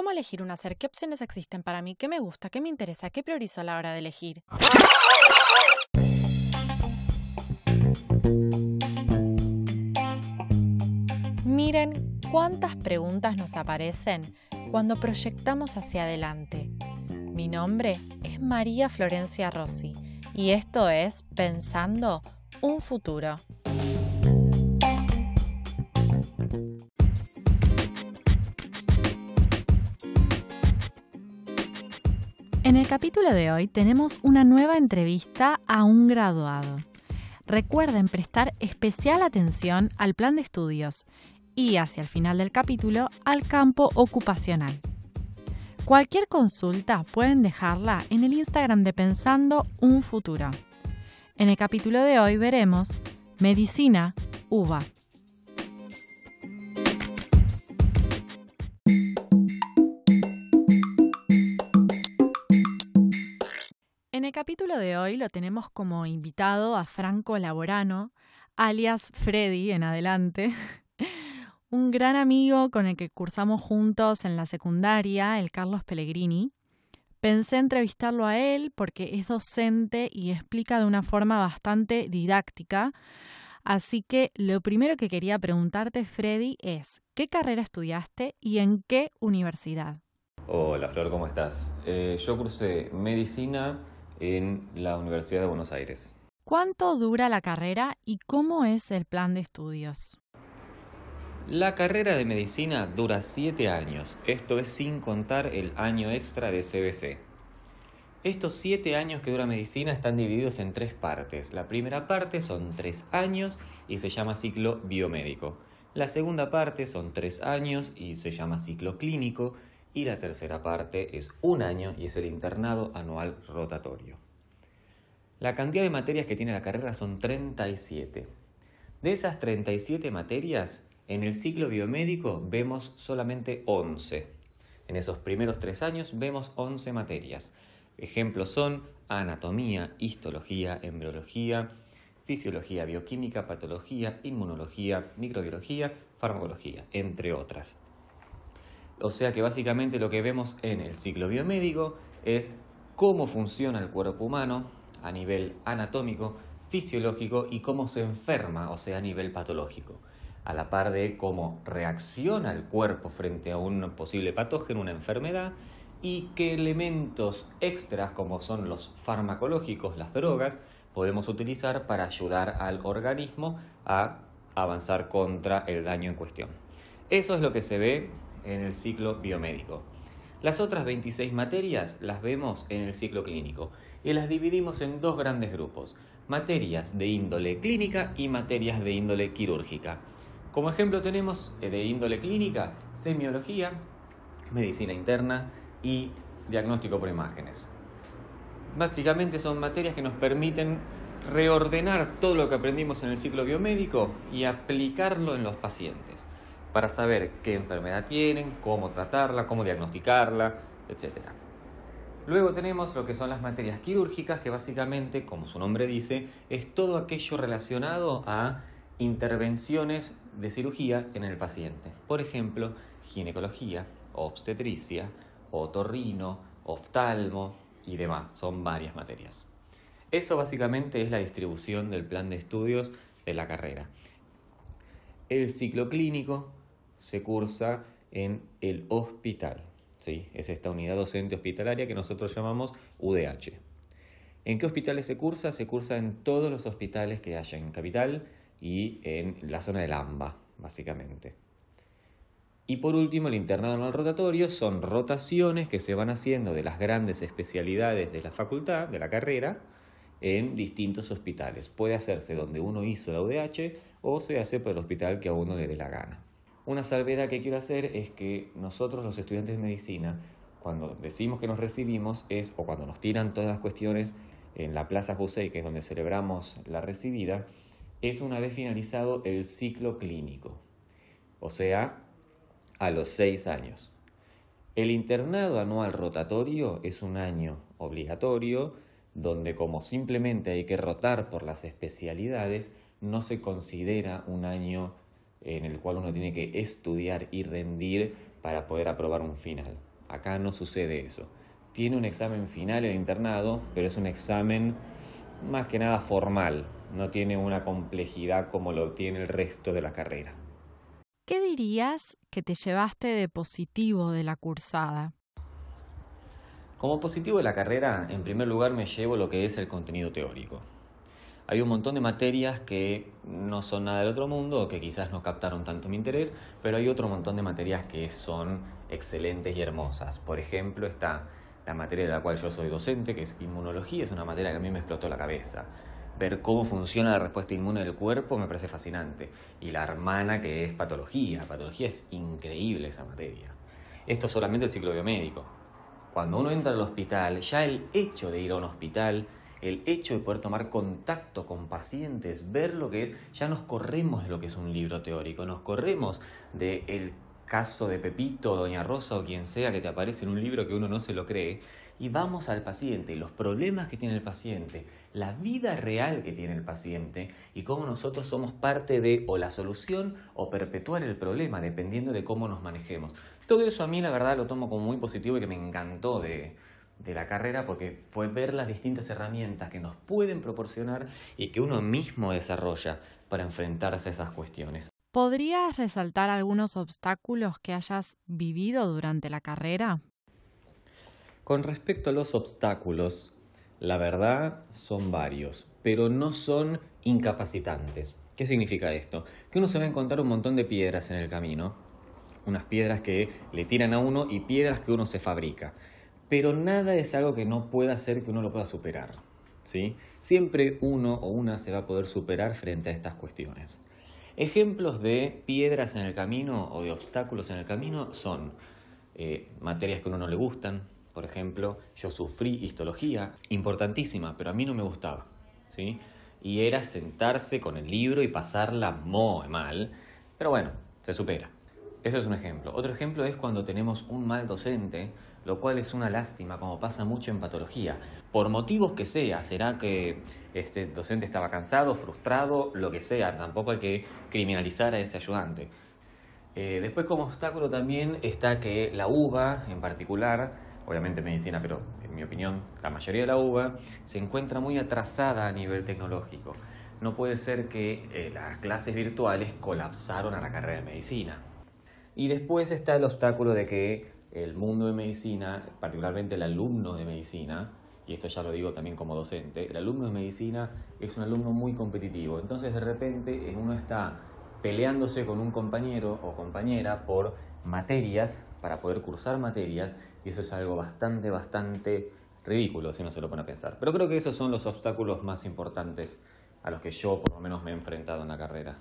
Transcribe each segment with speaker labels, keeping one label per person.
Speaker 1: ¿Cómo elegir un hacer? ¿Qué opciones existen para mí? ¿Qué me gusta? ¿Qué me interesa? ¿Qué priorizo a la hora de elegir? Miren cuántas preguntas nos aparecen cuando proyectamos hacia adelante. Mi nombre es María Florencia Rossi y esto es Pensando un futuro. El capítulo de hoy tenemos una nueva entrevista a un graduado. Recuerden prestar especial atención al plan de estudios y hacia el final del capítulo al campo ocupacional. Cualquier consulta pueden dejarla en el Instagram de Pensando un Futuro. En el capítulo de hoy veremos Medicina, uva. El capítulo de hoy lo tenemos como invitado a Franco Laborano, alias Freddy en adelante, un gran amigo con el que cursamos juntos en la secundaria, el Carlos Pellegrini. Pensé entrevistarlo a él porque es docente y explica de una forma bastante didáctica. Así que lo primero que quería preguntarte, Freddy, es ¿qué carrera estudiaste y en qué universidad?
Speaker 2: Hola Flor, ¿cómo estás? Eh, yo cursé medicina en la Universidad de Buenos Aires.
Speaker 1: ¿Cuánto dura la carrera y cómo es el plan de estudios?
Speaker 2: La carrera de medicina dura 7 años, esto es sin contar el año extra de CBC. Estos 7 años que dura medicina están divididos en tres partes. La primera parte son 3 años y se llama ciclo biomédico. La segunda parte son 3 años y se llama ciclo clínico y la tercera parte es un año y es el internado anual rotatorio. La cantidad de materias que tiene la carrera son 37. De esas 37 materias, en el ciclo biomédico vemos solamente 11. En esos primeros tres años vemos 11 materias. Ejemplos son anatomía, histología, embriología, fisiología, bioquímica, patología, inmunología, microbiología, farmacología, entre otras. O sea que básicamente lo que vemos en el ciclo biomédico es cómo funciona el cuerpo humano a nivel anatómico, fisiológico y cómo se enferma, o sea, a nivel patológico, a la par de cómo reacciona el cuerpo frente a un posible patógeno, una enfermedad, y qué elementos extras como son los farmacológicos, las drogas, podemos utilizar para ayudar al organismo a avanzar contra el daño en cuestión. Eso es lo que se ve en el ciclo biomédico. Las otras 26 materias las vemos en el ciclo clínico y las dividimos en dos grandes grupos, materias de índole clínica y materias de índole quirúrgica. Como ejemplo tenemos eh, de índole clínica semiología, medicina interna y diagnóstico por imágenes. Básicamente son materias que nos permiten reordenar todo lo que aprendimos en el ciclo biomédico y aplicarlo en los pacientes para saber qué enfermedad tienen, cómo tratarla, cómo diagnosticarla, etc. Luego tenemos lo que son las materias quirúrgicas, que básicamente, como su nombre dice, es todo aquello relacionado a intervenciones de cirugía en el paciente. Por ejemplo, ginecología, obstetricia, otorrino, oftalmo y demás. Son varias materias. Eso básicamente es la distribución del plan de estudios de la carrera. El ciclo clínico se cursa en el hospital. ¿sí? Es esta unidad docente hospitalaria que nosotros llamamos UDH. ¿En qué hospitales se cursa? Se cursa en todos los hospitales que haya en Capital y en la zona del AMBA, básicamente. Y por último, el internado anual rotatorio son rotaciones que se van haciendo de las grandes especialidades de la facultad, de la carrera, en distintos hospitales. Puede hacerse donde uno hizo la UDH o se hace por el hospital que a uno le dé la gana. Una salvedad que quiero hacer es que nosotros los estudiantes de medicina, cuando decimos que nos recibimos, es, o cuando nos tiran todas las cuestiones en la Plaza José, que es donde celebramos la recibida, es una vez finalizado el ciclo clínico, o sea, a los seis años. El internado anual rotatorio es un año obligatorio, donde como simplemente hay que rotar por las especialidades, no se considera un año en el cual uno tiene que estudiar y rendir para poder aprobar un final. Acá no sucede eso. Tiene un examen final el internado, pero es un examen más que nada formal, no tiene una complejidad como lo tiene el resto de la carrera.
Speaker 1: ¿Qué dirías que te llevaste de positivo de la cursada?
Speaker 2: Como positivo de la carrera, en primer lugar me llevo lo que es el contenido teórico. Hay un montón de materias que no son nada del otro mundo que quizás no captaron tanto mi interés, pero hay otro montón de materias que son excelentes y hermosas. Por ejemplo, está la materia de la cual yo soy docente, que es inmunología, es una materia que a mí me explotó la cabeza. Ver cómo funciona la respuesta inmune del cuerpo me parece fascinante. Y la hermana que es patología. Patología es increíble esa materia. Esto es solamente el ciclo biomédico. Cuando uno entra al hospital, ya el hecho de ir a un hospital, el hecho de poder tomar contacto con pacientes, ver lo que es, ya nos corremos de lo que es un libro teórico, nos corremos de el caso de Pepito, Doña Rosa o quien sea que te aparece en un libro que uno no se lo cree, y vamos al paciente, los problemas que tiene el paciente, la vida real que tiene el paciente y cómo nosotros somos parte de o la solución o perpetuar el problema, dependiendo de cómo nos manejemos. Todo eso a mí la verdad lo tomo como muy positivo y que me encantó de, de la carrera porque fue ver las distintas herramientas que nos pueden proporcionar y que uno mismo desarrolla para enfrentarse a esas cuestiones.
Speaker 1: ¿Podrías resaltar algunos obstáculos que hayas vivido durante la carrera?
Speaker 2: Con respecto a los obstáculos, la verdad son varios, pero no son incapacitantes. ¿Qué significa esto? Que uno se va a encontrar un montón de piedras en el camino, unas piedras que le tiran a uno y piedras que uno se fabrica. Pero nada es algo que no pueda hacer que uno lo pueda superar. ¿sí? Siempre uno o una se va a poder superar frente a estas cuestiones. Ejemplos de piedras en el camino o de obstáculos en el camino son eh, materias que a uno no le gustan. Por ejemplo, yo sufrí histología, importantísima, pero a mí no me gustaba. ¿sí? Y era sentarse con el libro y pasarla muy mal. Pero bueno, se supera. Eso es un ejemplo. Otro ejemplo es cuando tenemos un mal docente lo cual es una lástima, como pasa mucho en patología. Por motivos que sea, será que este docente estaba cansado, frustrado, lo que sea, tampoco hay que criminalizar a ese ayudante. Eh, después como obstáculo también está que la uva en particular, obviamente medicina, pero en mi opinión la mayoría de la uva, se encuentra muy atrasada a nivel tecnológico. No puede ser que eh, las clases virtuales colapsaron a la carrera de medicina. Y después está el obstáculo de que el mundo de medicina, particularmente el alumno de medicina, y esto ya lo digo también como docente, el alumno de medicina es un alumno muy competitivo. Entonces de repente uno está peleándose con un compañero o compañera por materias, para poder cursar materias, y eso es algo bastante, bastante ridículo si uno se lo pone a pensar. Pero creo que esos son los obstáculos más importantes a los que yo por lo menos me he enfrentado en la carrera.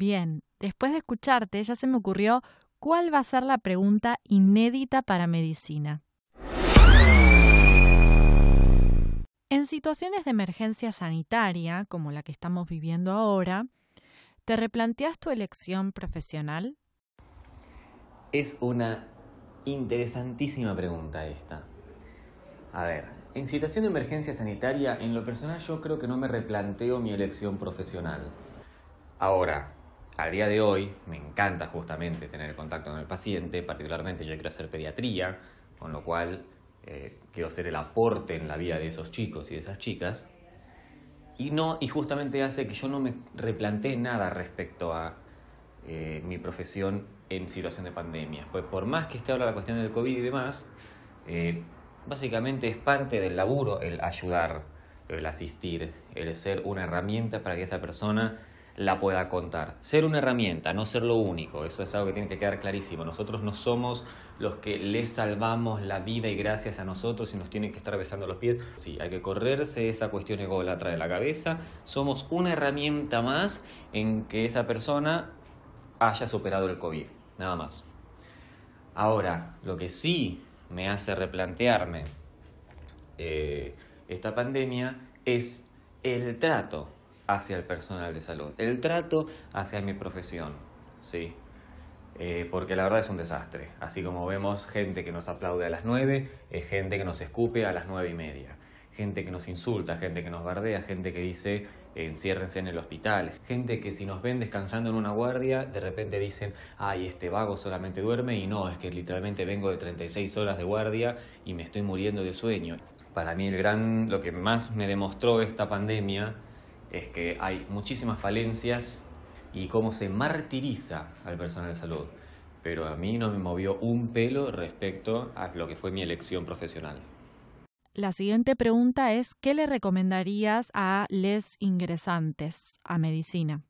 Speaker 1: Bien, después de escucharte ya se me ocurrió cuál va a ser la pregunta inédita para medicina. En situaciones de emergencia sanitaria, como la que estamos viviendo ahora, ¿te replanteas tu elección profesional?
Speaker 2: Es una interesantísima pregunta esta. A ver, en situación de emergencia sanitaria, en lo personal yo creo que no me replanteo mi elección profesional. Ahora, a día de hoy me encanta justamente tener contacto con el paciente, particularmente yo quiero hacer pediatría, con lo cual eh, quiero ser el aporte en la vida de esos chicos y de esas chicas. Y, no, y justamente hace que yo no me replantee nada respecto a eh, mi profesión en situación de pandemia. Pues por más que esté ahora la cuestión del COVID y demás, eh, básicamente es parte del laburo el ayudar, el asistir, el ser una herramienta para que esa persona la pueda contar. Ser una herramienta, no ser lo único, eso es algo que tiene que quedar clarísimo. Nosotros no somos los que le salvamos la vida y gracias a nosotros y nos tienen que estar besando los pies. Sí, hay que correrse esa cuestión ególatra de la cabeza. Somos una herramienta más en que esa persona haya superado el COVID, nada más. Ahora, lo que sí me hace replantearme eh, esta pandemia es el trato hacia el personal de salud, el trato hacia mi profesión, ¿sí? Eh, porque la verdad es un desastre. Así como vemos gente que nos aplaude a las 9, es gente que nos escupe a las nueve y media. Gente que nos insulta, gente que nos bardea, gente que dice enciérrense en el hospital. Gente que si nos ven descansando en una guardia, de repente dicen, ay, este vago solamente duerme y no, es que literalmente vengo de 36 horas de guardia y me estoy muriendo de sueño. Para mí el gran, lo que más me demostró esta pandemia es que hay muchísimas falencias y cómo se martiriza al personal de salud. Pero a mí no me movió un pelo respecto a lo que fue mi elección profesional.
Speaker 1: La siguiente pregunta es, ¿qué le recomendarías a les ingresantes a medicina?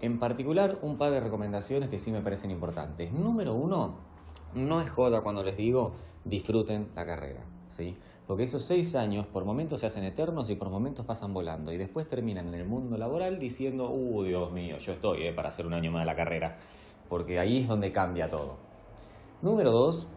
Speaker 2: En particular, un par de recomendaciones que sí me parecen importantes. Número uno, no es joda cuando les digo disfruten la carrera, ¿sí? Porque esos seis años por momentos se hacen eternos y por momentos pasan volando y después terminan en el mundo laboral diciendo, uh, Dios mío, yo estoy eh, para hacer un año más de la carrera, porque ahí es donde cambia todo. Número dos,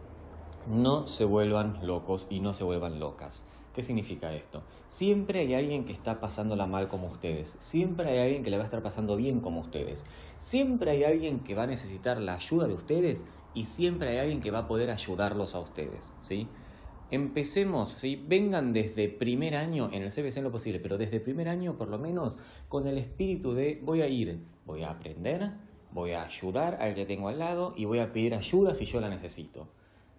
Speaker 2: no se vuelvan locos y no se vuelvan locas. ¿Qué significa esto? Siempre hay alguien que está pasándola mal como ustedes. Siempre hay alguien que le va a estar pasando bien como ustedes. Siempre hay alguien que va a necesitar la ayuda de ustedes y siempre hay alguien que va a poder ayudarlos a ustedes. ¿sí? Empecemos, ¿sí? vengan desde primer año, en el CBC en lo posible, pero desde primer año por lo menos con el espíritu de voy a ir, voy a aprender, voy a ayudar al que tengo al lado y voy a pedir ayuda si yo la necesito.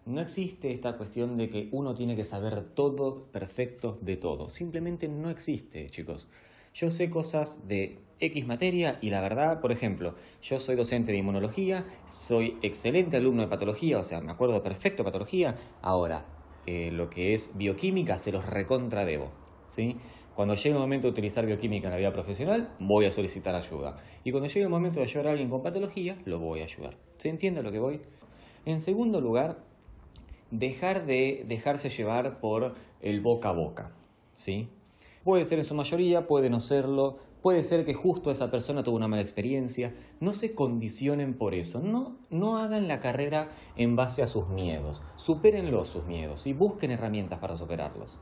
Speaker 2: No existe esta cuestión de que uno tiene que saber todo perfecto de todo. Simplemente no existe, chicos. Yo sé cosas de X materia y la verdad, por ejemplo, yo soy docente de inmunología, soy excelente alumno de patología, o sea, me acuerdo perfecto de patología. Ahora, eh, lo que es bioquímica se los recontradebo. ¿sí? Cuando llegue el momento de utilizar bioquímica en la vida profesional, voy a solicitar ayuda. Y cuando llegue el momento de ayudar a alguien con patología, lo voy a ayudar. ¿Se entiende lo que voy? En segundo lugar, dejar de dejarse llevar por el boca a boca, ¿sí? Puede ser en su mayoría, puede no serlo, puede ser que justo esa persona tuvo una mala experiencia, no se condicionen por eso, no, no hagan la carrera en base a sus miedos, supérenlos sus miedos y busquen herramientas para superarlos.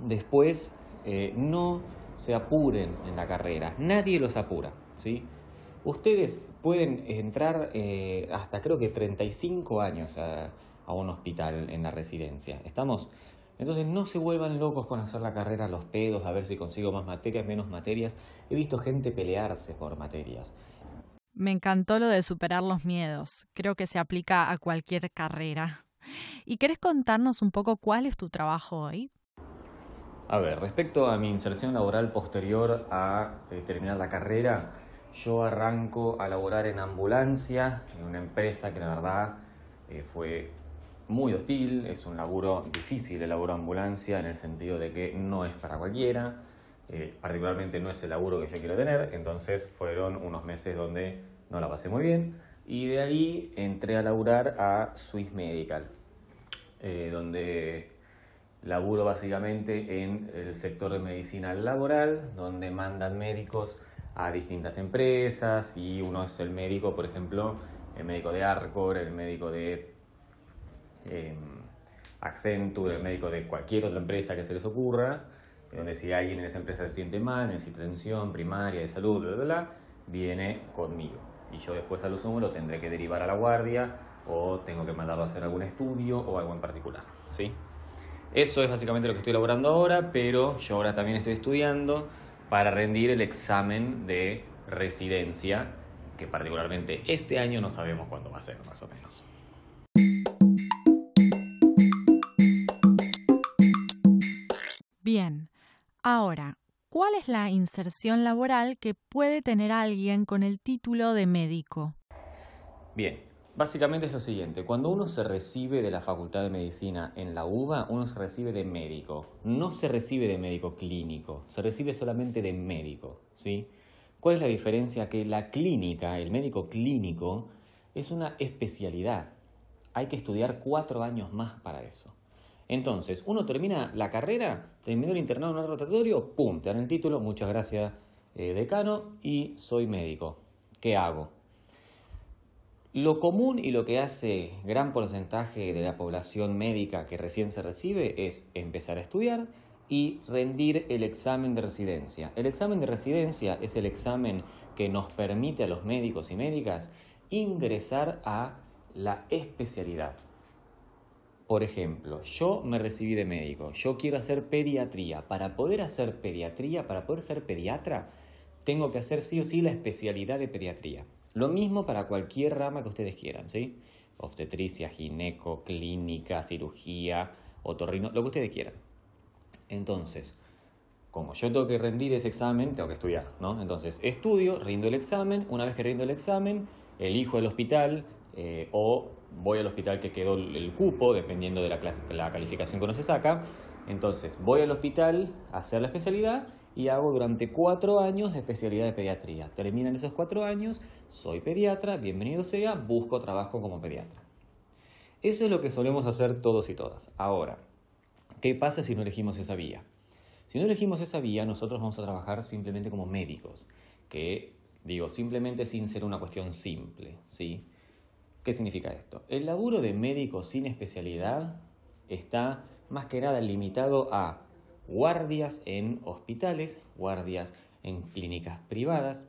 Speaker 2: Después, eh, no se apuren en la carrera, nadie los apura, ¿sí? Ustedes pueden entrar eh, hasta creo que 35 años a a un hospital en la residencia. ¿Estamos? Entonces no se vuelvan locos con hacer la carrera a los pedos, a ver si consigo más materias, menos materias. He visto gente pelearse por materias.
Speaker 1: Me encantó lo de superar los miedos. Creo que se aplica a cualquier carrera. ¿Y querés contarnos un poco cuál es tu trabajo hoy?
Speaker 2: A ver, respecto a mi inserción laboral posterior a eh, terminar la carrera, yo arranco a laborar en ambulancia, en una empresa que la verdad eh, fue muy hostil, es un laburo difícil el laburo ambulancia en el sentido de que no es para cualquiera, eh, particularmente no es el laburo que yo quiero tener, entonces fueron unos meses donde no la pasé muy bien y de ahí entré a laburar a Swiss Medical, eh, donde laburo básicamente en el sector de medicina laboral, donde mandan médicos a distintas empresas y uno es el médico, por ejemplo, el médico de Arcor, el médico de eh, Accenture, el médico de cualquier otra empresa que se les ocurra, donde si alguien en esa empresa se siente mal, necesita atención primaria de salud, bla, bla, bla, viene conmigo. Y yo después a lo sumo lo tendré que derivar a la guardia o tengo que mandarlo a hacer algún estudio o algo en particular. ¿sí? Eso es básicamente lo que estoy elaborando ahora, pero yo ahora también estoy estudiando para rendir el examen de residencia, que particularmente este año no sabemos cuándo va a ser, más o menos.
Speaker 1: Bien, ahora, ¿cuál es la inserción laboral que puede tener alguien con el título de médico?
Speaker 2: Bien, básicamente es lo siguiente, cuando uno se recibe de la Facultad de Medicina en la UBA, uno se recibe de médico, no se recibe de médico clínico, se recibe solamente de médico, ¿sí? ¿Cuál es la diferencia? Que la clínica, el médico clínico, es una especialidad. Hay que estudiar cuatro años más para eso. Entonces, uno termina la carrera, terminó el internado en un rotatorio, pum, te dan el título, muchas gracias eh, decano, y soy médico. ¿Qué hago? Lo común y lo que hace gran porcentaje de la población médica que recién se recibe es empezar a estudiar y rendir el examen de residencia. El examen de residencia es el examen que nos permite a los médicos y médicas ingresar a la especialidad. Por ejemplo, yo me recibí de médico, yo quiero hacer pediatría. Para poder hacer pediatría, para poder ser pediatra, tengo que hacer sí o sí la especialidad de pediatría. Lo mismo para cualquier rama que ustedes quieran, ¿sí? Obstetricia, gineco, clínica, cirugía, otorrino, lo que ustedes quieran. Entonces, como yo tengo que rendir ese examen, tengo que estudiar, ¿no? Entonces, estudio, rindo el examen, una vez que rindo el examen, elijo el hospital eh, o voy al hospital que quedó el cupo, dependiendo de la, la calificación que uno se saca. Entonces, voy al hospital a hacer la especialidad y hago durante cuatro años la especialidad de pediatría. Terminan esos cuatro años, soy pediatra, bienvenido sea, busco trabajo como pediatra. Eso es lo que solemos hacer todos y todas. Ahora, ¿qué pasa si no elegimos esa vía? Si no elegimos esa vía, nosotros vamos a trabajar simplemente como médicos, que digo, simplemente sin ser una cuestión simple, ¿sí? ¿Qué significa esto? El laburo de médico sin especialidad está más que nada limitado a guardias en hospitales, guardias en clínicas privadas,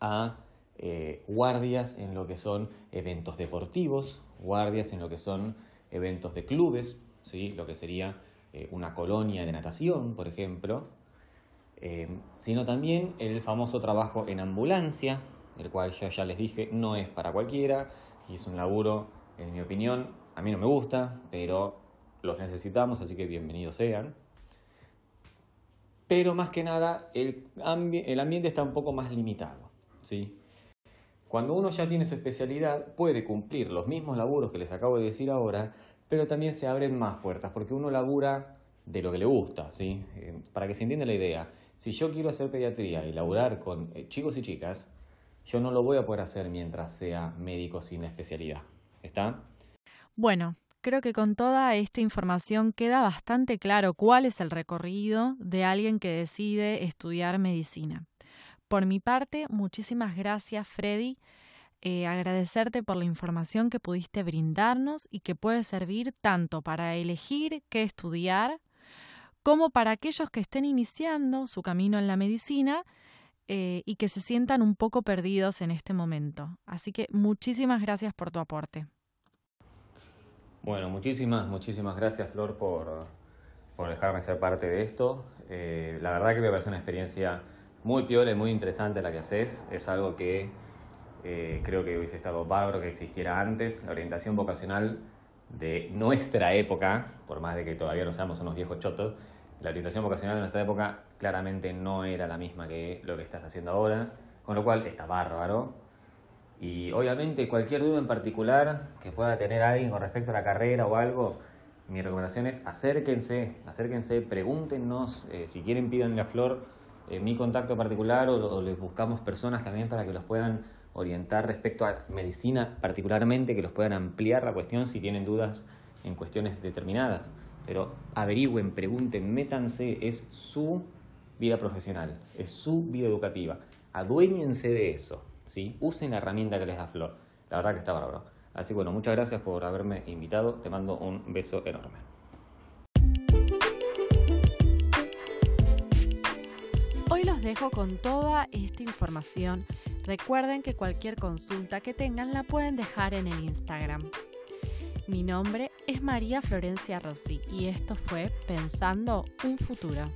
Speaker 2: a eh, guardias en lo que son eventos deportivos, guardias en lo que son eventos de clubes, ¿sí? lo que sería eh, una colonia de natación, por ejemplo, eh, sino también el famoso trabajo en ambulancia, el cual ya les dije no es para cualquiera y es un laburo, en mi opinión, a mí no me gusta, pero los necesitamos, así que bienvenidos sean pero más que nada el, el ambiente está un poco más limitado. ¿sí? Cuando uno ya tiene su especialidad, puede cumplir los mismos laburos que les acabo de decir ahora, pero también se abren más puertas, porque uno labura de lo que le gusta, ¿sí? Eh, para que se entienda la idea, si yo quiero hacer pediatría y laburar con eh, chicos y chicas, yo no lo voy a poder hacer mientras sea médico sin especialidad. ¿Está?
Speaker 1: Bueno, Creo que con toda esta información queda bastante claro cuál es el recorrido de alguien que decide estudiar medicina. Por mi parte, muchísimas gracias Freddy. Eh, agradecerte por la información que pudiste brindarnos y que puede servir tanto para elegir qué estudiar como para aquellos que estén iniciando su camino en la medicina eh, y que se sientan un poco perdidos en este momento. Así que muchísimas gracias por tu aporte.
Speaker 2: Bueno, muchísimas, muchísimas gracias Flor por, dejarme ser parte de esto. Eh, la verdad que me parece una experiencia muy piola y muy interesante la que haces. Es algo que eh, creo que hubiese estado bárbaro que existiera antes. La orientación vocacional de nuestra época, por más de que todavía no seamos unos viejos chotos, la orientación vocacional de nuestra época claramente no era la misma que lo que estás haciendo ahora, con lo cual está bárbaro. Y obviamente cualquier duda en particular que pueda tener alguien con respecto a la carrera o algo, mi recomendación es acérquense, acérquense, pregúntenos, eh, si quieren pídanle a Flor eh, mi contacto particular o, les buscamos personas también para que los puedan orientar respecto a medicina particularmente, que los puedan ampliar la cuestión si tienen dudas en cuestiones determinadas. Pero averigüen, pregunten, métanse, es su vida profesional, es su vida educativa. Aduéñense de eso. ¿sí? Usen la herramienta que les da Flor. La verdad que está bárbaro. Así que bueno, muchas gracias por haberme invitado. Te mando un beso enorme.
Speaker 1: Hoy los dejo con toda esta información. Recuerden que cualquier consulta que tengan la pueden dejar en el Instagram. Mi nombre es María Florencia Rossi y esto fue Pensando un futuro.